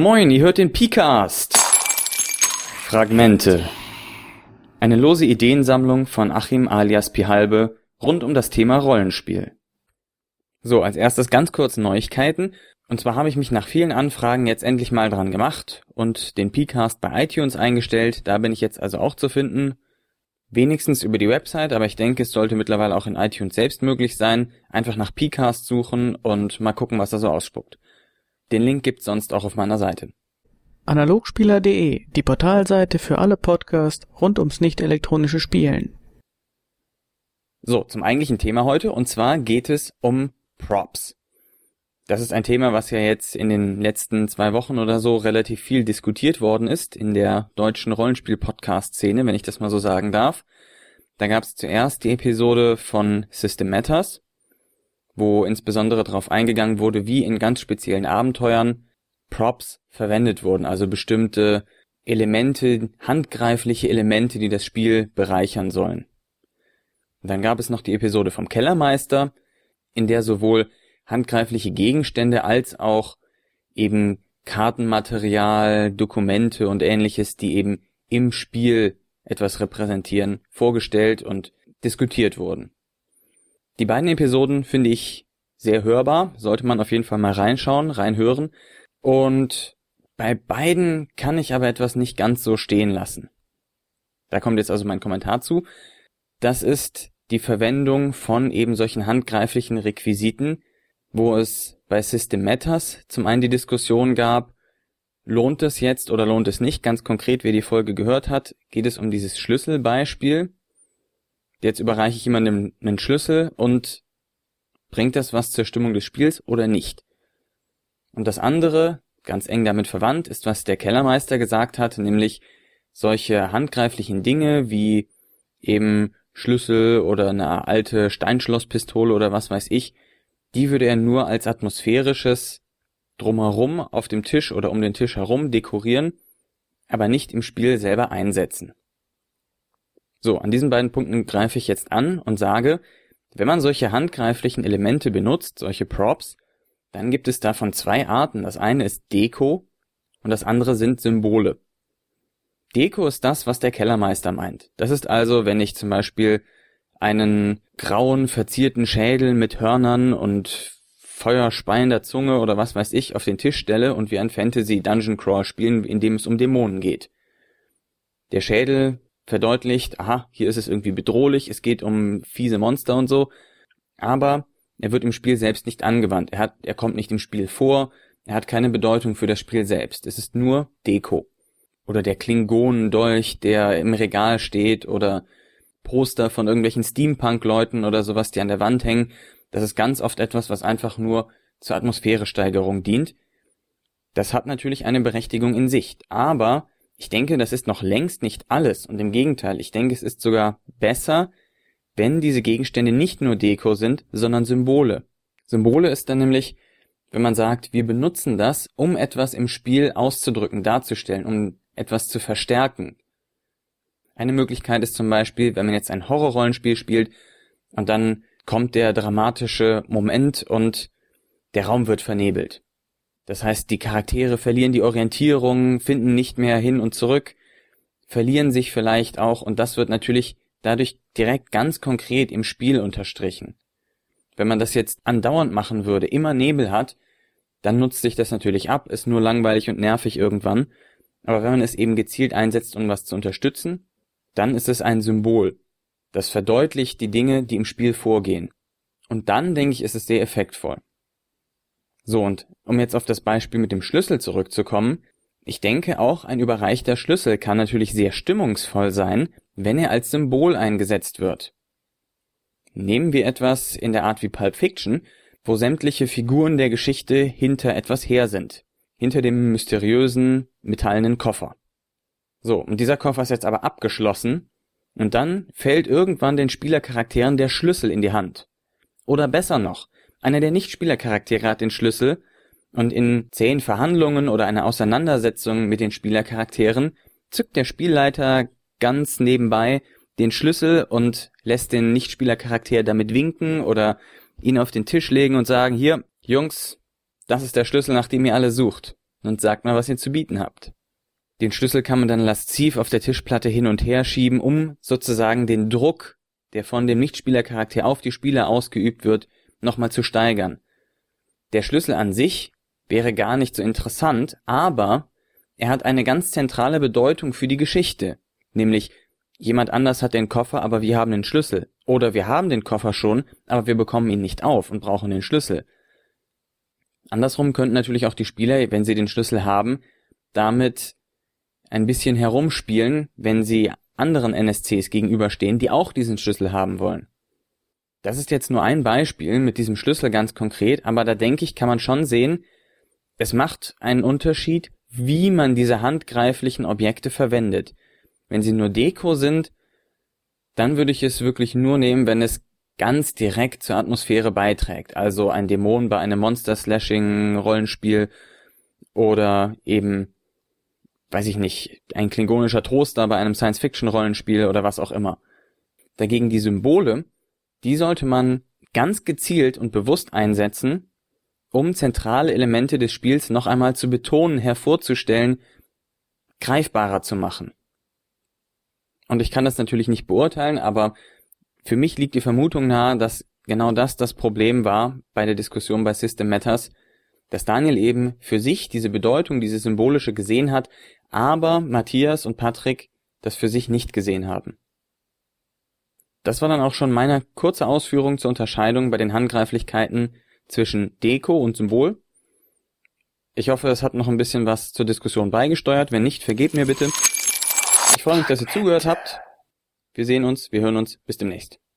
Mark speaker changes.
Speaker 1: Moin, ihr hört den Picast. Fragmente. Eine lose Ideensammlung von Achim alias Pihalbe rund um das Thema Rollenspiel. So, als erstes ganz kurz Neuigkeiten. Und zwar habe ich mich nach vielen Anfragen jetzt endlich mal dran gemacht und den Pcast bei iTunes eingestellt. Da bin ich jetzt also auch zu finden. Wenigstens über die Website, aber ich denke, es sollte mittlerweile auch in iTunes selbst möglich sein. Einfach nach Pcast suchen und mal gucken, was da so ausspuckt. Den Link gibt's sonst auch auf meiner Seite.
Speaker 2: Analogspieler.de, die Portalseite für alle Podcasts rund ums nicht elektronische Spielen.
Speaker 1: So, zum eigentlichen Thema heute und zwar geht es um Props. Das ist ein Thema, was ja jetzt in den letzten zwei Wochen oder so relativ viel diskutiert worden ist in der deutschen Rollenspiel-Podcast-Szene, wenn ich das mal so sagen darf. Da gab es zuerst die Episode von System Matters, wo insbesondere darauf eingegangen wurde, wie in ganz speziellen Abenteuern Props verwendet wurden, also bestimmte Elemente, handgreifliche Elemente, die das Spiel bereichern sollen. Und dann gab es noch die Episode vom Kellermeister, in der sowohl handgreifliche Gegenstände als auch eben Kartenmaterial, Dokumente und ähnliches, die eben im Spiel etwas repräsentieren, vorgestellt und diskutiert wurden. Die beiden Episoden finde ich sehr hörbar, sollte man auf jeden Fall mal reinschauen, reinhören. Und bei beiden kann ich aber etwas nicht ganz so stehen lassen. Da kommt jetzt also mein Kommentar zu. Das ist die Verwendung von eben solchen handgreiflichen Requisiten, wo es bei System Matters zum einen die Diskussion gab, lohnt es jetzt oder lohnt es nicht? Ganz konkret, wer die Folge gehört hat, geht es um dieses Schlüsselbeispiel. Jetzt überreiche ich jemandem einen Schlüssel und bringt das was zur Stimmung des Spiels oder nicht? Und das andere, ganz eng damit verwandt, ist, was der Kellermeister gesagt hat, nämlich solche handgreiflichen Dinge wie eben Schlüssel oder eine alte Steinschlosspistole oder was weiß ich, die würde er nur als atmosphärisches drumherum auf dem Tisch oder um den Tisch herum dekorieren, aber nicht im Spiel selber einsetzen. So, an diesen beiden Punkten greife ich jetzt an und sage, wenn man solche handgreiflichen Elemente benutzt, solche Props, dann gibt es davon zwei Arten. Das eine ist Deko und das andere sind Symbole. Deko ist das, was der Kellermeister meint. Das ist also, wenn ich zum Beispiel einen grauen, verzierten Schädel mit Hörnern und feuerspeiender Zunge oder was weiß ich auf den Tisch stelle und wir ein Fantasy Dungeon Crawl spielen, in dem es um Dämonen geht. Der Schädel verdeutlicht, aha, hier ist es irgendwie bedrohlich, es geht um fiese Monster und so, aber er wird im Spiel selbst nicht angewandt. Er hat, er kommt nicht im Spiel vor, er hat keine Bedeutung für das Spiel selbst. Es ist nur Deko. Oder der Klingonendolch, der im Regal steht oder Poster von irgendwelchen Steampunk-Leuten oder sowas, die an der Wand hängen. Das ist ganz oft etwas, was einfach nur zur Atmosphäresteigerung dient. Das hat natürlich eine Berechtigung in Sicht, aber ich denke, das ist noch längst nicht alles und im Gegenteil, ich denke, es ist sogar besser, wenn diese Gegenstände nicht nur Deko sind, sondern Symbole. Symbole ist dann nämlich, wenn man sagt, wir benutzen das, um etwas im Spiel auszudrücken, darzustellen, um etwas zu verstärken. Eine Möglichkeit ist zum Beispiel, wenn man jetzt ein Horrorrollenspiel spielt und dann kommt der dramatische Moment und der Raum wird vernebelt. Das heißt, die Charaktere verlieren die Orientierung, finden nicht mehr hin und zurück, verlieren sich vielleicht auch und das wird natürlich dadurch direkt ganz konkret im Spiel unterstrichen. Wenn man das jetzt andauernd machen würde, immer Nebel hat, dann nutzt sich das natürlich ab, ist nur langweilig und nervig irgendwann. Aber wenn man es eben gezielt einsetzt, um was zu unterstützen, dann ist es ein Symbol. Das verdeutlicht die Dinge, die im Spiel vorgehen. Und dann, denke ich, ist es sehr effektvoll. So, und um jetzt auf das Beispiel mit dem Schlüssel zurückzukommen, ich denke auch ein überreichter Schlüssel kann natürlich sehr stimmungsvoll sein, wenn er als Symbol eingesetzt wird. Nehmen wir etwas in der Art wie Pulp Fiction, wo sämtliche Figuren der Geschichte hinter etwas her sind, hinter dem mysteriösen metallenen Koffer. So, und dieser Koffer ist jetzt aber abgeschlossen und dann fällt irgendwann den Spielercharakteren der Schlüssel in die Hand. Oder besser noch, einer der Nicht-Spielercharaktere hat den Schlüssel und in zehn Verhandlungen oder einer Auseinandersetzung mit den Spielercharakteren zückt der Spielleiter ganz nebenbei den Schlüssel und lässt den Nichtspielercharakter damit winken oder ihn auf den Tisch legen und sagen, hier, Jungs, das ist der Schlüssel, nach dem ihr alle sucht. und sagt mal, was ihr zu bieten habt. Den Schlüssel kann man dann lasziv auf der Tischplatte hin und her schieben, um sozusagen den Druck, der von dem Nichtspielercharakter auf die Spieler ausgeübt wird, nochmal zu steigern. Der Schlüssel an sich wäre gar nicht so interessant, aber er hat eine ganz zentrale Bedeutung für die Geschichte, nämlich jemand anders hat den Koffer, aber wir haben den Schlüssel. Oder wir haben den Koffer schon, aber wir bekommen ihn nicht auf und brauchen den Schlüssel. Andersrum könnten natürlich auch die Spieler, wenn sie den Schlüssel haben, damit ein bisschen herumspielen, wenn sie anderen NSCs gegenüberstehen, die auch diesen Schlüssel haben wollen. Das ist jetzt nur ein Beispiel mit diesem Schlüssel ganz konkret, aber da denke ich, kann man schon sehen, es macht einen Unterschied, wie man diese handgreiflichen Objekte verwendet. Wenn sie nur Deko sind, dann würde ich es wirklich nur nehmen, wenn es ganz direkt zur Atmosphäre beiträgt. Also ein Dämon bei einem Monster-Slashing-Rollenspiel oder eben, weiß ich nicht, ein klingonischer Troster bei einem Science-Fiction-Rollenspiel oder was auch immer. Dagegen die Symbole, die sollte man ganz gezielt und bewusst einsetzen, um zentrale Elemente des Spiels noch einmal zu betonen, hervorzustellen, greifbarer zu machen. Und ich kann das natürlich nicht beurteilen, aber für mich liegt die Vermutung nahe, dass genau das das Problem war bei der Diskussion bei System Matters, dass Daniel eben für sich diese Bedeutung, diese symbolische gesehen hat, aber Matthias und Patrick das für sich nicht gesehen haben. Das war dann auch schon meine kurze Ausführung zur Unterscheidung bei den Handgreiflichkeiten zwischen Deko und Symbol. Ich hoffe, es hat noch ein bisschen was zur Diskussion beigesteuert. Wenn nicht, vergebt mir bitte. Ich freue mich, dass ihr zugehört habt. Wir sehen uns, wir hören uns. Bis demnächst.